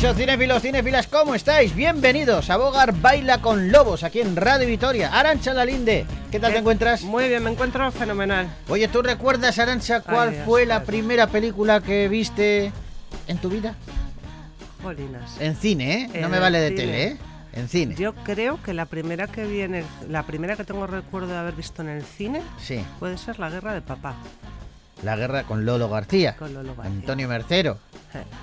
Eso, cinéfilos, cinéfilas, ¿cómo estáis? Bienvenidos a Bogar Baila con Lobos, aquí en Radio Vitoria. Arancha Lalinde, ¿qué tal te encuentras? Muy bien, me encuentro fenomenal. Oye, ¿tú recuerdas, Arancha, cuál Ay, Dios, fue la Dios. primera película que viste en tu vida? Jolinas. En cine, ¿eh? No En me vale de cine. tele, ¿eh? En cine. Yo creo que la primera que vi en el- la primera que tengo recuerdo de haber visto en el cine Sí, puede ser La Guerra de Papá, La Guerra con Lolo García. con Lolo García. Antonio Mercero.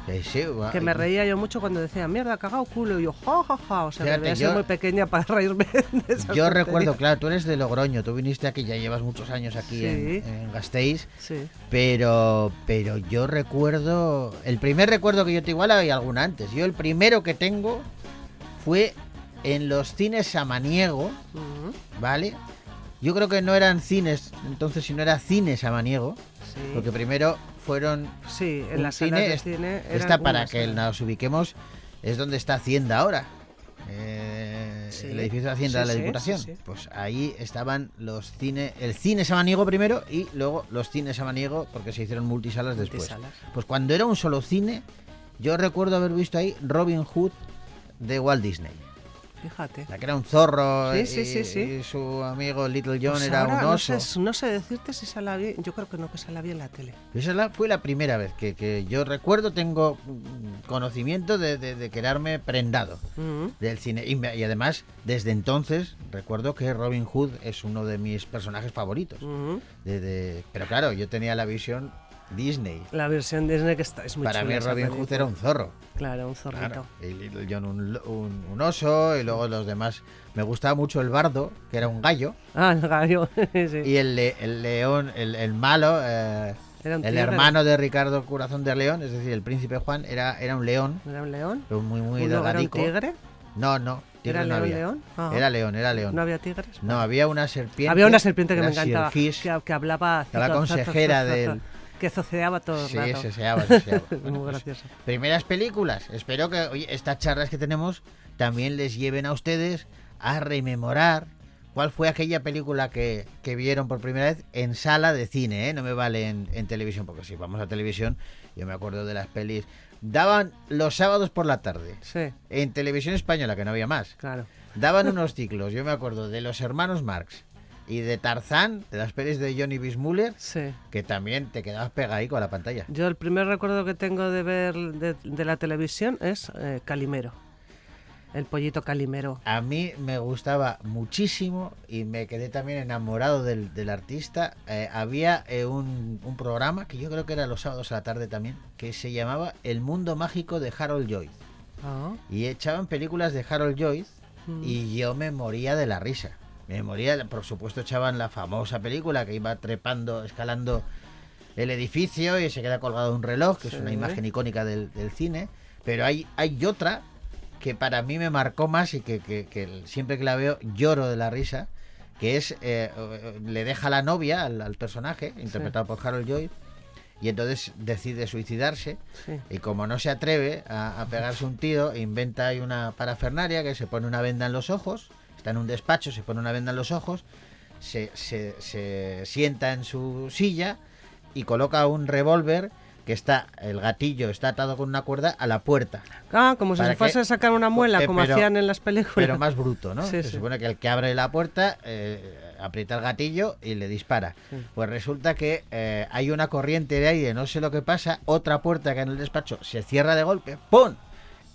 Sí, sí, guau. Que me reía yo mucho cuando decía, mierda, cagado culo. Y yo, ja, ja, ja. O sea, Fíjate, debía yo- muy pequeña para reírme de esas Yo tonterías. recuerdo, claro, tú eres de Logroño, tú viniste aquí, ya llevas muchos años aquí en, Sí. en Gasteiz, Sí. pero, pero yo recuerdo, el primer recuerdo que yo te igual hay algún antes, yo el primero que tengo fue en los cines Samaniego, ¿vale? Yo creo que no eran cines, entonces si no era cines Samaniego, Sí. porque primero fueron Sí, en las cine, de cine. esta para que salas. nos ubiquemos es donde está Hacienda ahora. Eh, Sí. El edificio de Hacienda Sí, de la Diputación. Pues ahí estaban los cines, el cine Samaniego primero y luego los cines Samaniego porque se hicieron multisalas después. Multisalas. Pues cuando era un solo cine, yo recuerdo haber visto ahí Robin Hood de Walt Disney. Fíjate. La que era un zorro Sí, y, sí, sí, sí. y su amigo Little John Pues era ahora un no oso. sé, no sé decirte si la vi. Yo creo que no, que se la vi en la tele. Esa fue la primera vez que, que yo recuerdo, tengo mm, conocimiento de, de- de quedarme prendado Ujú. del cine. Y, y además, desde entonces, recuerdo que Robin Hood es uno de mis personajes favoritos. De- pero claro, yo tenía la visión Disney. La versión Disney que está, es muy Para chula mí Robin Hood era un zorro. Claro, un zorrito. Claro. Y Little John un, un- un oso y luego los demás. Me gustaba mucho el bardo, que era un gallo. Ah, el gallo. sí. Y el, el león, el, el malo... eh, Era un el hermano de Ricardo Corazón de León, es decir, el príncipe Juan, era, era un león, ¿Era un león? pero muy, muy ¿Uno era un tigre? No, no, tigre ¿Era no león, había. león? Ah. Era león, era león. ¿No había tigres? No, había una serpiente. Había una serpiente que me encantaba, que, que hablaba... Que la consejera del- Que zoceaba todo el Sí, rato. se seaba. Bueno, Muy pues, gracioso. primeras películas. Espero que oye, estas charlas que tenemos también les lleven a ustedes a rememorar cuál fue aquella película que, que vieron por primera vez en sala de cine, ¿eh? No me vale en, en televisión, porque si vamos a televisión, yo me acuerdo de las pelis. Daban los sábados por la tarde. Sí, En televisión española, que no había más. claro. Daban unos ciclos, yo me acuerdo, de los hermanos Marx y de Tarzán, de las pelis de Johnny Bismuller, Sí. que también te quedabas pegadico a la pantalla. Yo el primer recuerdo que tengo de ver de, de la televisión es eh, Calimero. El pollito Calimero. A mí me gustaba muchísimo y me quedé también enamorado del, del artista. Eh, había eh, un, un programa que yo creo que era los sábados a la tarde también, que se llamaba El Mundo Mágico de Harold Joyce. Ah, Y echaban películas de Harold mm. y yo me moría de la risa. Me moría, por supuesto echaban la famosa película que iba trepando, escalando el edificio y se queda colgado un reloj, que es una imagen icónica del, del cine. Pero hay, hay otra que para mí me marcó más y que, que- que siempre que la veo lloro de la risa, que es, eh, eh, le deja la novia al, al personaje, interpretado por Harold Joyce, y entonces decide suicidarse. Sí. Y como no se atreve a, a pegarse un tiro, inventa ahí una parafernaria que se pone una venda en los ojos, está en un despacho, se pone una venda en los ojos, se, se- se sienta en su silla y coloca un revólver que está, el gatillo está atado con una cuerda a la puerta, Ah, como si ¿Para se fuese a sacar una muela, Eh, como pero- hacían en las películas. pero más bruto, ¿no? Sí, se sí. supone que el que abre la puerta eh, aprieta el gatillo y le dispara. Sí. Pues resulta que eh, hay una corriente de aire, no sé lo que pasa, otra puerta que en el despacho se cierra de golpe, ¡pum!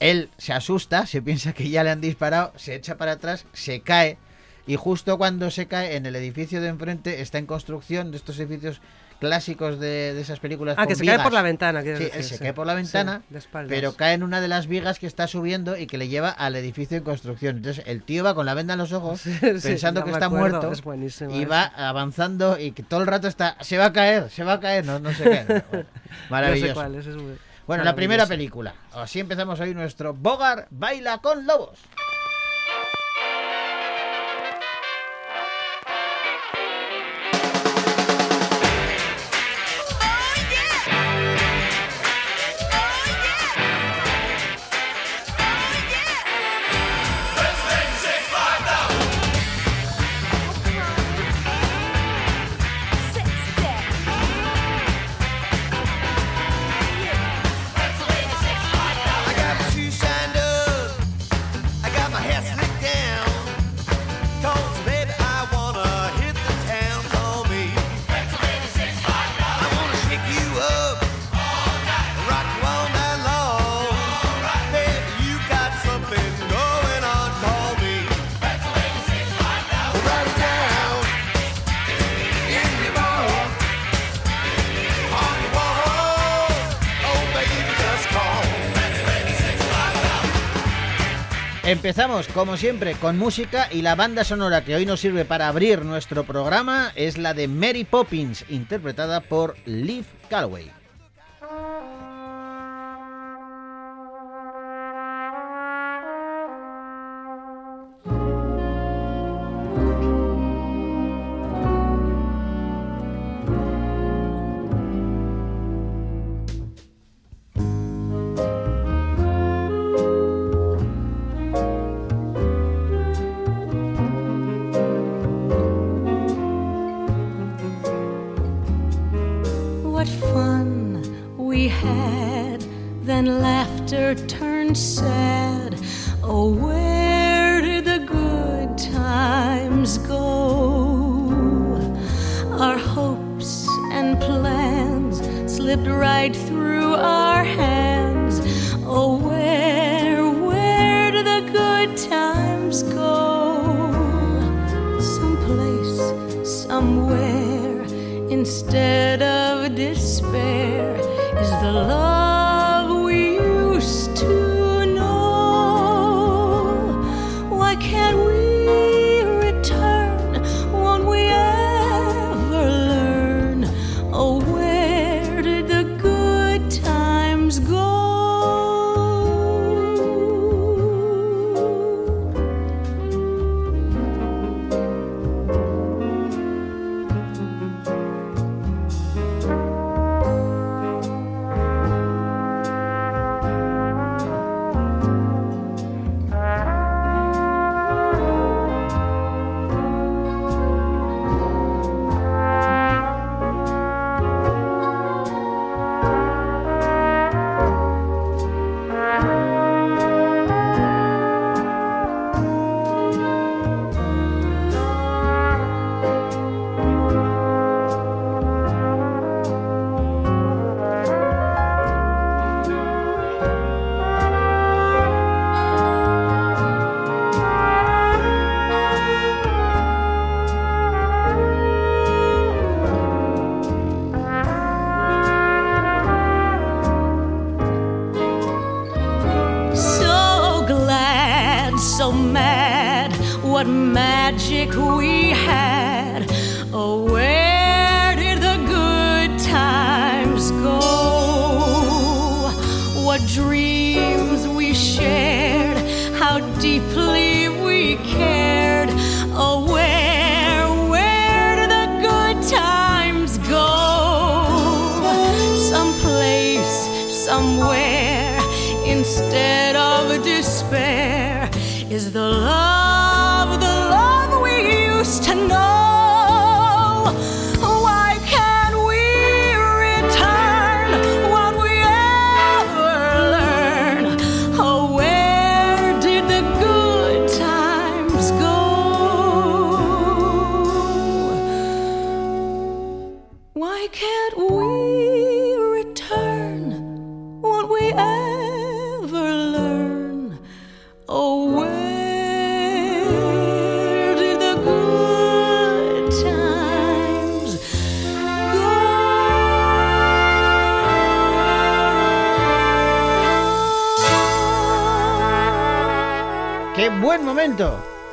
Él se asusta, se piensa que ya le han disparado, se echa para atrás, se cae y justo cuando se cae en el edificio de enfrente está en construcción de estos edificios clásicos de, de esas películas. Ah, con que se cae por la ventana, Sí, decir, él se sí. cae por la ventana, pero cae en una de las vigas que está subiendo y que le lleva al edificio en construcción. Entonces el tío va con la venda en los ojos, pensando que está acuerdo, muerto, es y va avanzando y que todo el rato está, se va a caer, se va a caer, no, no. Bueno, No maravilloso. sé cuál, ese es muy- Bueno, la primera película. Así empezamos hoy nuestro Bogar Baila con Lobos. Empezamos, como siempre, con música y la banda sonora que hoy nos sirve para abrir nuestro programa es la de Mary Poppins, interpretada por Liv Calloway.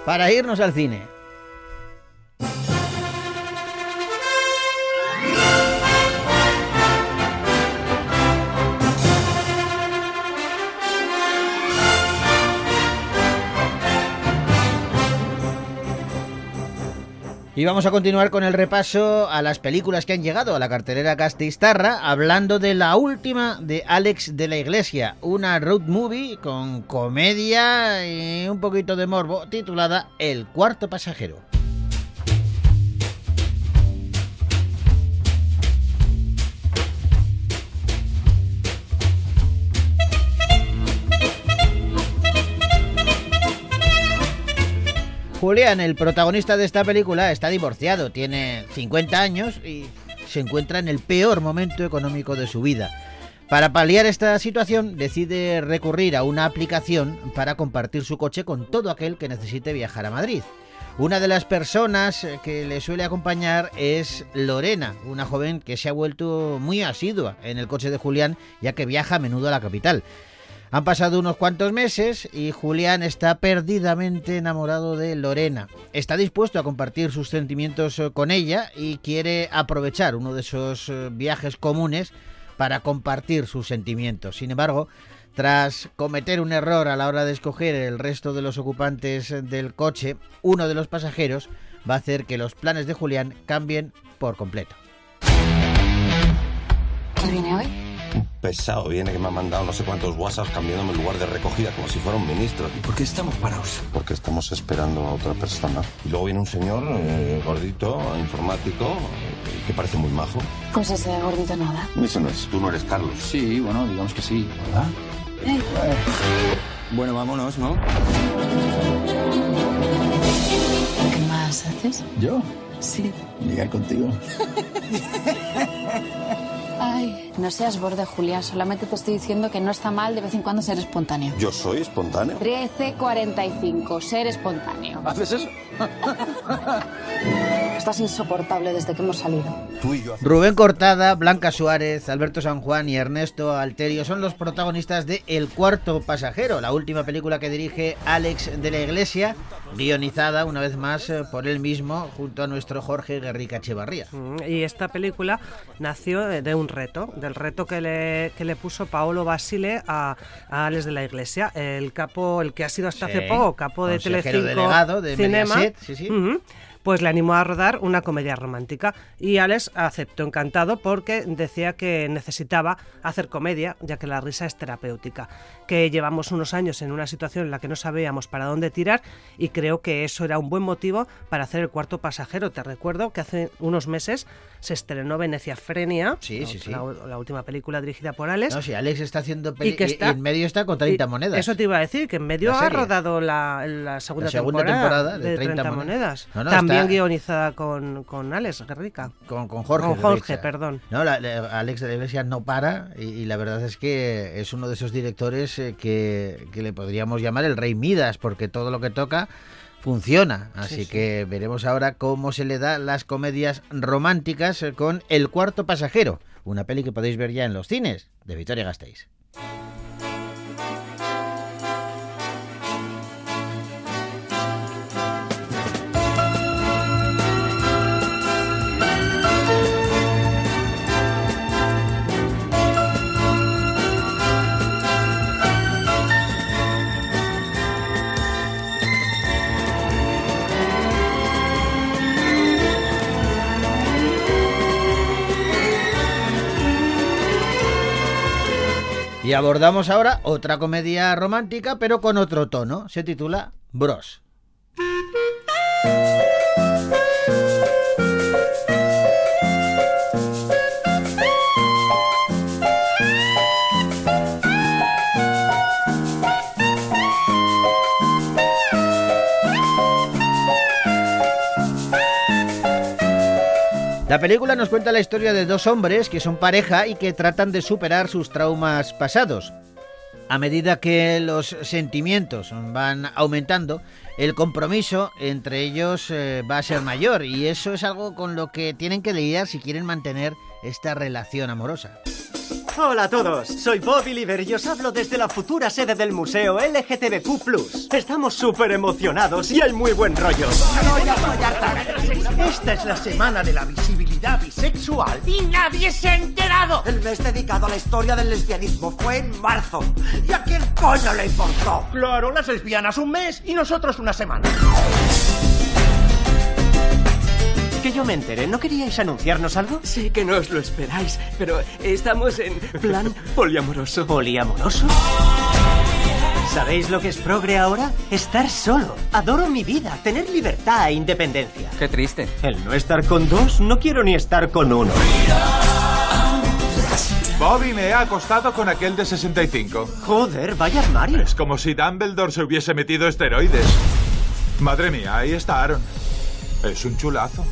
Para irnos al cine. Y vamos a continuar con el repaso a las películas que han llegado a la cartelera Castistarra, hablando de la última de Alex de la Iglesia, una road movie con comedia y un poquito de morbo, titulada El cuarto pasajero. Julián, el protagonista de esta película, está divorciado, tiene 50 años y se encuentra en el peor momento económico de su vida. Para paliar esta situación, decide recurrir a una aplicación para compartir su coche con todo aquel que necesite viajar a Madrid. Una de las personas que le suele acompañar es Lorena, una joven que se ha vuelto muy asidua en el coche de Julián, ya que viaja a menudo a la capital. Han pasado unos cuantos meses y Julián está perdidamente enamorado de Lorena. Está dispuesto a compartir sus sentimientos eh, con ella y quiere aprovechar uno de esos eh, viajes comunes para compartir sus sentimientos. Sin embargo, tras cometer un error a la hora de escoger el resto de los ocupantes del coche, uno de los pasajeros va a hacer que los planes de Julián cambien por completo. ¿Qué? Un pesado viene que me ha mandado no sé cuántos WhatsApps cambiándome el lugar de recogida como si fuera un ministro. ¿Y por qué estamos parados? Porque estamos esperando a otra persona. Y luego viene un señor eh, gordito, informático, eh, que parece muy majo. Pues ese gordito nada. Ese no es, tú no eres Carlos. Sí, bueno, digamos que sí, ¿verdad? Eh, Bueno, vámonos, ¿no? ¿Qué más haces? ¿Yo? Sí. Ligar contigo. Ay, no seas borde, Julián. Solamente te estoy diciendo que no está mal de vez en cuando ser espontáneo. Yo soy espontáneo. 13.45, ser espontáneo. ¿Haces eso? Estás insoportable desde que hemos salido. Tú y yo. Rubén Cortada, Blanca Suárez, Alberto San Juan y Ernesto Alterio son los protagonistas de El cuarto pasajero, la última película que dirige Alex de la Iglesia, guionizada una vez más eh, por él mismo junto a nuestro Jorge Guerrica Echevarría. Mm, Y esta película nació eh, de un reto, del reto que le, que le puso Paolo Basile a, a Alex de la Iglesia, el capo, el que ha sido hasta Sí, hace poco capo de consejero Telecinco delegado de Cinema, Mediaset, sí, sí. Ujú. Pues le animó a rodar una comedia romántica y Alex aceptó encantado porque decía que necesitaba hacer comedia, ya que la risa es terapéutica, que llevamos unos años en una situación en la que no sabíamos para dónde tirar y creo que eso era un buen motivo para hacer el cuarto pasajero. Te recuerdo que hace unos meses se estrenó Venecia Frenia, Sí, sí, sí. La, la última película dirigida por Alex. No, si Alex está haciendo Y que está- y en medio está con 30 Y monedas. Eso te iba a decir, que en medio ha rodado la, la segunda, temporada de 30 monedas. monedas. No, no, También guionizada con, con Alex Guerrica. Con, con Jorge. Con Jorge, perdón. No, la- la- Alex de la Iglesia no para y, y la verdad es que es uno de esos directores eh, que, que le podríamos llamar el rey Midas, porque todo lo que toca funciona. Así Sí, sí. que veremos ahora cómo se le da las comedias románticas eh, con El cuarto pasajero, una peli que podéis ver ya en los cines de Victoria Gasteiz. Y abordamos ahora otra comedia romántica, pero con otro tono. Se titula Bros. La película nos cuenta la historia de dos hombres que son pareja y que tratan de superar sus traumas pasados. A medida que los sentimientos van aumentando, el compromiso entre ellos eh, va a ser mayor y eso es algo con lo que tienen que lidiar si quieren mantener esta relación amorosa. Hola a todos, soy Bobby Liver y os hablo desde la futura sede del museo LGTBQ+. Estamos súper emocionados y hay muy buen rollo. Esta es la semana de la visibilidad bisexual. ¡Y nadie se ha enterado! El mes dedicado a la historia del lesbianismo fue en marzo. ¿Y a quién coño le importó? Claro, las lesbianas un mes y nosotros una semana. Que yo me enteré, ¿no queríais anunciarnos algo? Sí que no os lo esperáis, pero estamos en plan poliamoroso. ¿Poliamoroso? ¿Sabéis lo que es progre ahora? Estar solo. Adoro mi vida, tener libertad e independencia. Qué triste. El no estar con dos, no quiero ni estar con uno. Bobby me he acostado con aquel de 65. Joder, vaya armario. Es como si Dumbledore se hubiese metido esteroides. Madre mía, ahí está Aaron. Es un chulazo.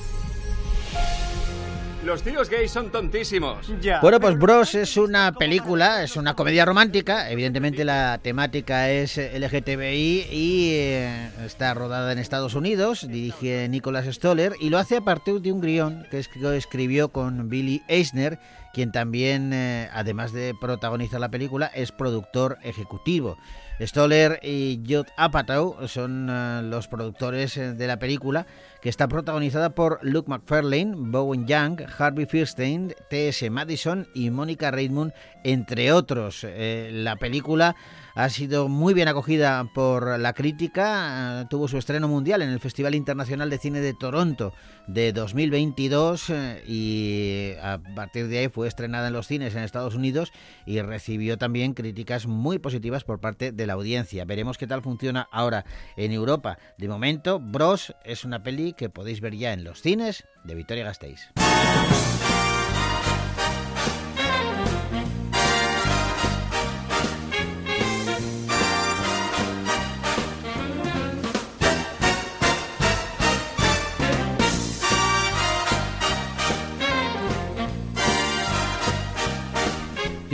Los tíos gays son tontísimos. Ya. Bueno, pues Bros es una película, es una comedia romántica. Evidentemente la temática es LGTBI y eh, está rodada en Estados Unidos. Dirige Nicholas Stoller y lo hace a partir de un guion que escribió con Billy Eisner, quien también, eh, además de protagonizar la película, es productor ejecutivo. Stoller y Judd Apatow son eh, los productores eh, de la película, que está protagonizada por Luke McFarlane, Bowen Young, Harvey Fierstein, T.S. Madison y Mónica Raymond, entre otros. la película ha sido muy bien acogida por la crítica, tuvo su estreno mundial en el Festival Internacional de Cine de Toronto de 2022 eh, y a partir de ahí fue estrenada en los cines en Estados Unidos y recibió también críticas muy positivas por parte de la audiencia. Veremos qué tal funciona ahora en Europa. De momento, Bros es una peli que podéis ver ya en los cines de Victoria Gasteiz.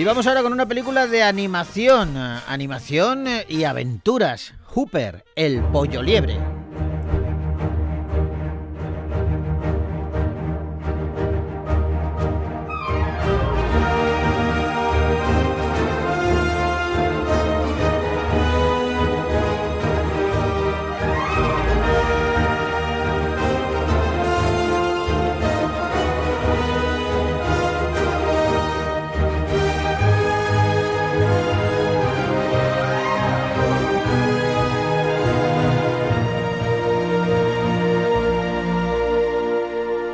Y vamos ahora con una película de animación, animación y aventuras. Hooper, el pollo liebre.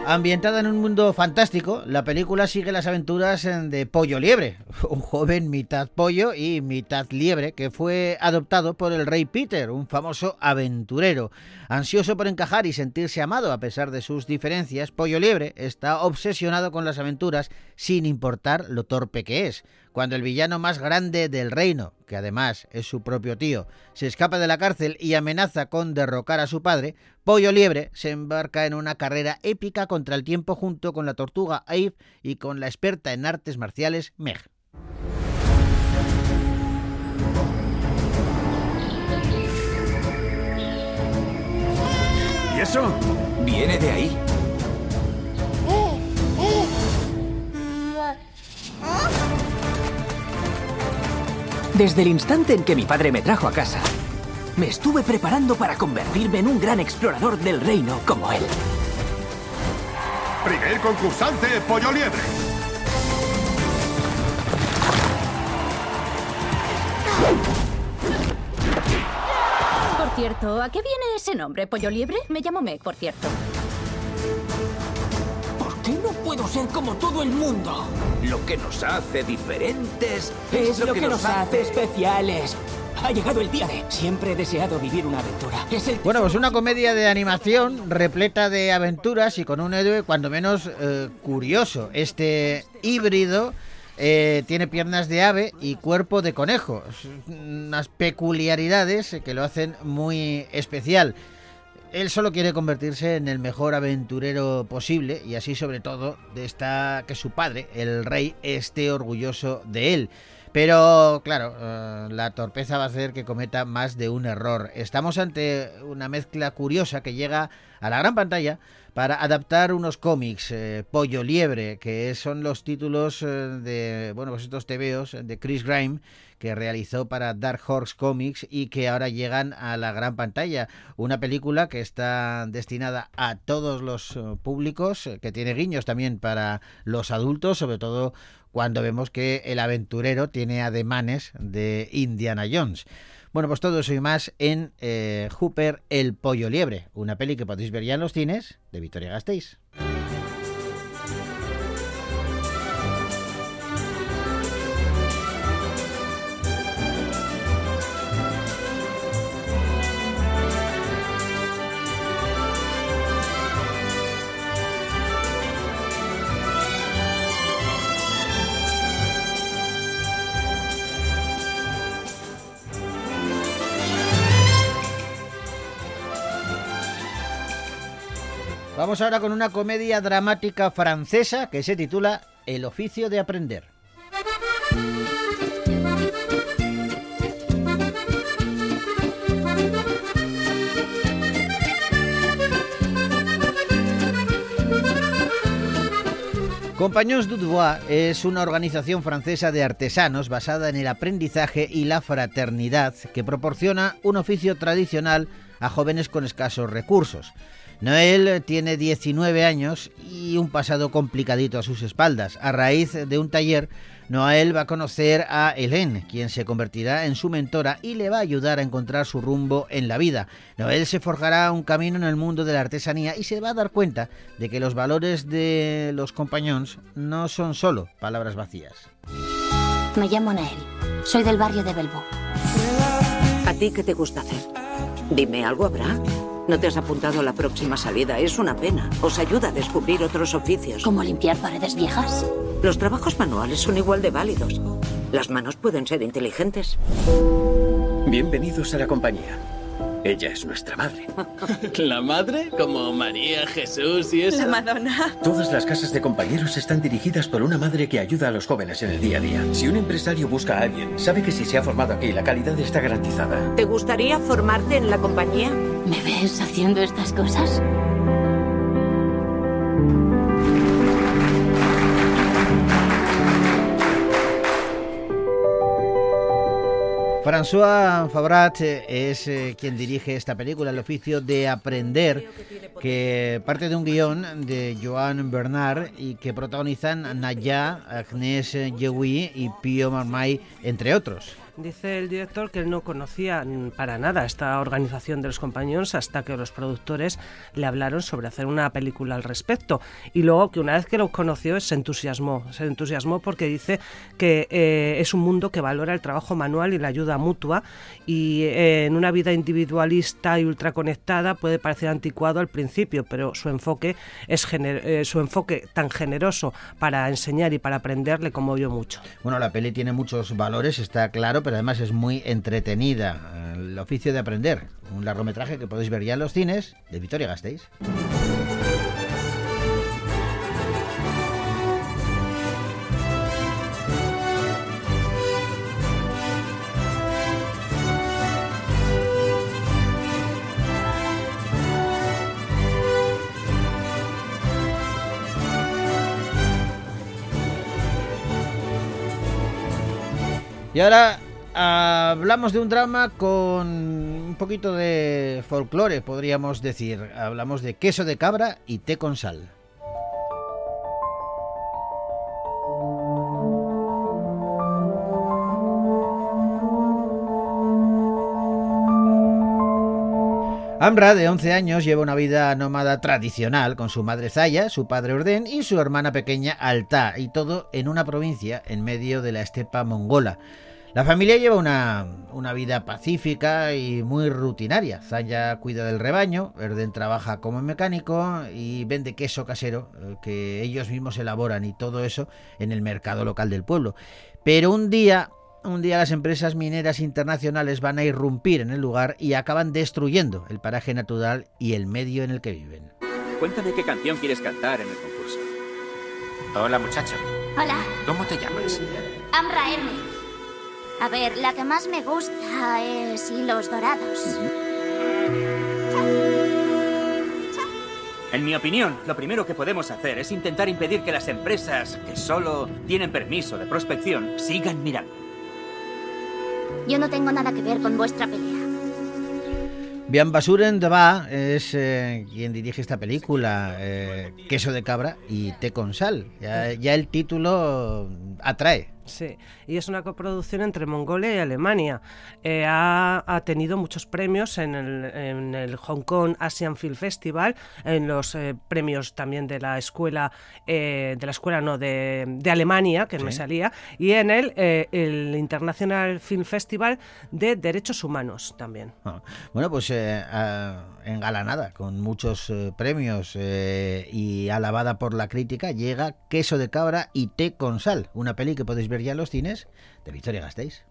Ambientada en un mundo fantástico, la película sigue las aventuras de Pollo Liebre, un joven mitad pollo y mitad liebre que fue adoptado por el rey Peter, un famoso aventurero. Ansioso por encajar y sentirse amado a pesar de sus diferencias, Pollo Liebre está obsesionado con las aventuras sin importar lo torpe que es. Cuando el villano más grande del reino, que además es su propio tío, se escapa de la cárcel y amenaza con derrocar a su padre, Pollo Liebre se embarca en una carrera épica contra el tiempo junto con la tortuga Abe y con la experta en artes marciales Meg. ¿Y eso? Viene de ahí. Desde el instante en que mi padre me trajo a casa, me estuve preparando para convertirme en un gran explorador del reino como él. Primer concursante, Pollo Liebre. Por cierto, ¿a qué viene ese nombre, Pollo Liebre? Me llamo Meg, por cierto. ¿Por qué no puedo ser como todo el mundo? Lo que nos hace diferentes es, lo, que, nos, hace especiales. Ha llegado el día de. Siempre he deseado vivir una aventura. Es el bueno, pues una comedia de animación repleta de aventuras y con un héroe cuando menos eh, curioso. Este híbrido eh, tiene piernas de ave y cuerpo de conejo. Unas peculiaridades que lo hacen muy especial. Él solo quiere convertirse en el mejor aventurero posible y así sobre todo está que su padre, el rey, esté orgulloso de él. Pero claro, eh, la torpeza va a hacer que cometa más de un error. Estamos ante una mezcla curiosa que llega a la gran pantalla para adaptar unos cómics, eh, Pollo Liebre, que son los títulos eh, de, bueno, pues estos tebeos de Chris Grime, que realizó para Dark Horse Comics y que ahora llegan a la gran pantalla. Una película que está destinada a todos los públicos, que tiene guiños también para los adultos, sobre todo cuando vemos que el aventurero tiene ademanes de Indiana Jones. Bueno, pues todo eso y más en eh, Hooper El Pollo Liebre, una peli que podéis ver ya en los cines de Victoria Gasteiz. Vamos ahora con una comedia dramática francesa que se titula El oficio de aprender. Compagnons du Devoir es una organización francesa de artesanos basada en el aprendizaje y la fraternidad que proporciona un oficio tradicional a jóvenes con escasos recursos. Noel tiene 19 años y un pasado complicadito a sus espaldas. A raíz de un taller, Noel va a conocer a Hélène, quien se convertirá en su mentora y le va a ayudar a encontrar su rumbo en la vida. Noel se forjará un camino en el mundo de la artesanía y se va a dar cuenta de que los valores de los compañones no son solo palabras vacías. Me llamo Noel. Soy del barrio de Belbo. ¿A ti qué te gusta hacer? Dime, ¿algo habrá? ¿No te has apuntado a la próxima salida? Es una pena. Os ayuda a descubrir otros oficios. ¿Como limpiar paredes viejas? Los trabajos manuales son igual de válidos. Las manos pueden ser inteligentes. Bienvenidos a la compañía. Ella es nuestra madre. ¿La madre? Como María, Jesús y eso. La Madonna. Todas las casas de compañeros están dirigidas por una madre que ayuda a los jóvenes en el día a día. Si un empresario busca a alguien, sabe que si se ha formado aquí, la calidad está garantizada. ¿Te gustaría formarte en la compañía? ¿Me ves haciendo estas cosas? François Fabrat eh, es eh, quien dirige esta película, El oficio de aprender, que parte de un guion de Joan Bernard y que protagonizan Naya, Agnès Yehui y Pio Marmay, entre otros. Dice el director que él no conocía para nada esta organización de los compañeros hasta que los productores le hablaron sobre hacer una película al respecto. Y luego que una vez que lo conoció se entusiasmó. Se entusiasmó porque dice que eh, es un mundo que valora el trabajo manual y la ayuda mutua. Y eh, en una vida individualista y ultraconectada puede parecer anticuado al principio, pero su enfoque es eh, su enfoque tan generoso para enseñar y para aprender le conmovió mucho. Bueno, la peli tiene muchos valores, está claro, además es muy entretenida. El oficio de aprender, un largometraje que podéis ver ya en los cines de Victoria Gasteiz. Y ahora hablamos de un drama con un poquito de folclore, podríamos decir. Hablamos de queso de cabra y té con sal. Amra, de 11 años, lleva una vida nómada tradicional con su madre Zaya, su padre Orden y su hermana pequeña Alta, y todo en una provincia en medio de la estepa mongola. La familia lleva una, una, vida pacífica y muy rutinaria. Zaya cuida del rebaño, Erden trabaja como mecánico y vende queso casero eh, que ellos mismos elaboran y todo eso en el mercado local del pueblo. Pero un día un día las empresas mineras internacionales van a irrumpir en el lugar y acaban destruyendo el paraje natural y el medio en el que viven. Cuéntame qué canción quieres cantar en el concurso. Hola, muchacho. Hola. ¿Cómo te llamas? Amra Hermes. A ver, la que más me gusta es Hilos Dorados. En mi opinión, lo primero que podemos hacer es intentar impedir que las empresas que solo tienen permiso de prospección sigan mirando. Yo no tengo nada que ver con vuestra pelea. Bian Basuren de Ba es eh, quien dirige esta película, eh, Queso de Cabra y Té con Sal. Ya, ya el título atrae. Sí, y es una coproducción entre Mongolia y Alemania. Eh, ha, ha, tenido muchos premios en el, en el, Hong Kong Asian Film Festival, en los eh, premios también de la escuela, eh, de la escuela no, de, de Alemania, que sí. me salía, y en el, el International Film Festival de Derechos Humanos también. Ah, bueno, pues engalanada, con muchos premios y alabada por la crítica, llega Queso de Cabra y Té con Sal, una peli que podéis ver ya los cines de Victoria Gasteiz.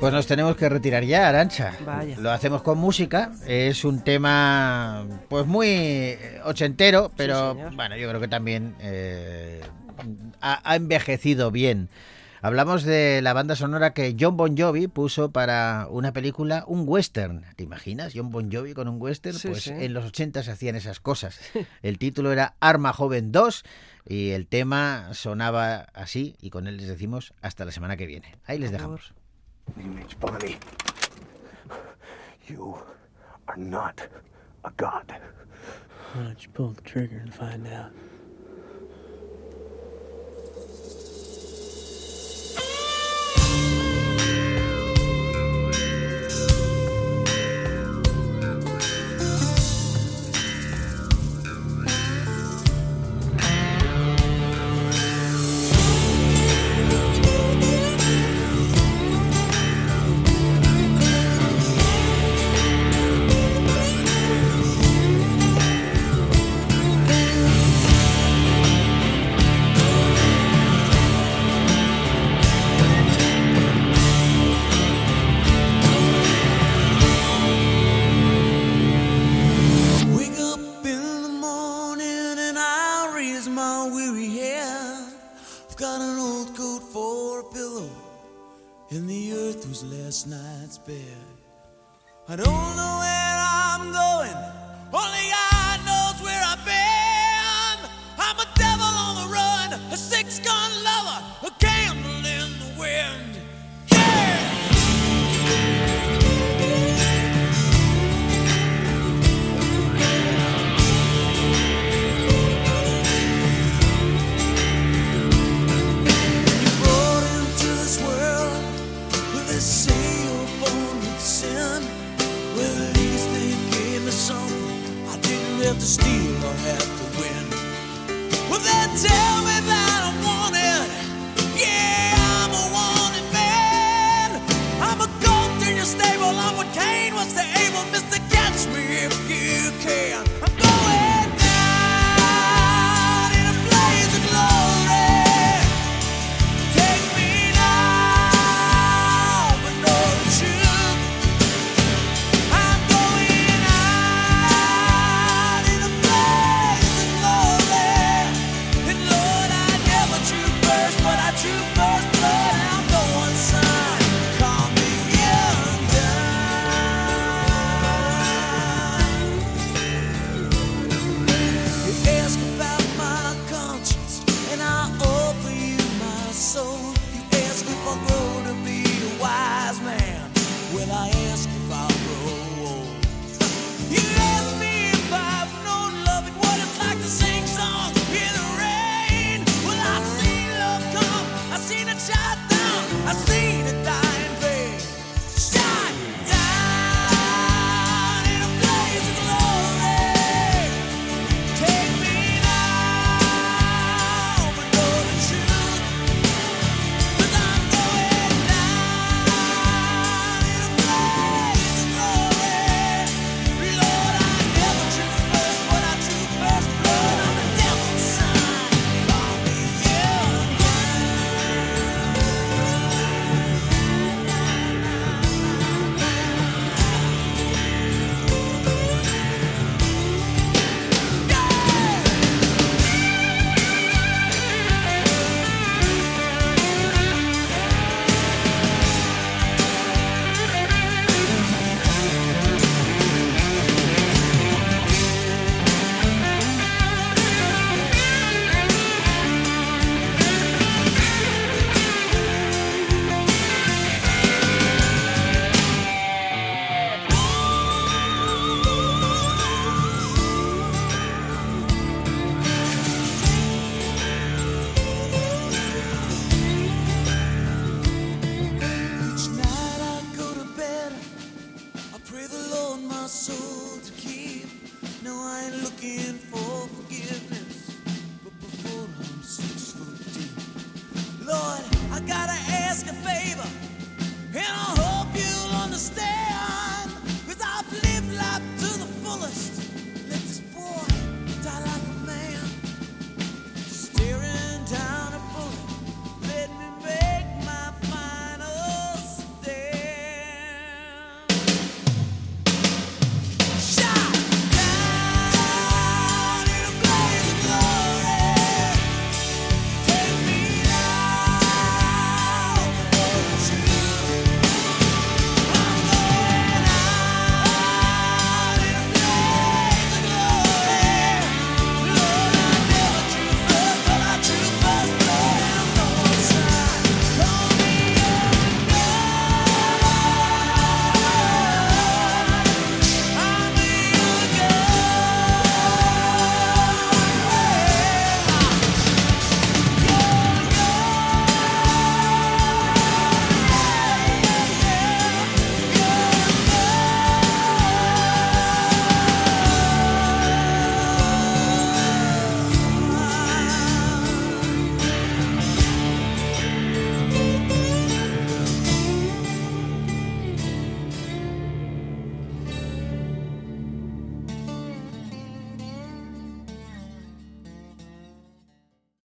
Pues nos tenemos que retirar ya, Arancha. Lo hacemos con música. Es un tema, pues muy ochentero, pero bueno, yo creo que también eh, ha, envejecido bien. Hablamos de la banda sonora que John Bon Jovi puso para una película, un western. ¿Te imaginas? John Bon Jovi con un western. Pues en los 80 se hacían esas cosas. El título era Arma Joven 2 y el tema sonaba así y con él les decimos hasta la semana que viene. Ahí les dejamos. Image Bonnie, you are not a god. Why don't you pull the trigger and find out? this night's bed. I don't know where I'm going, only I tell shot the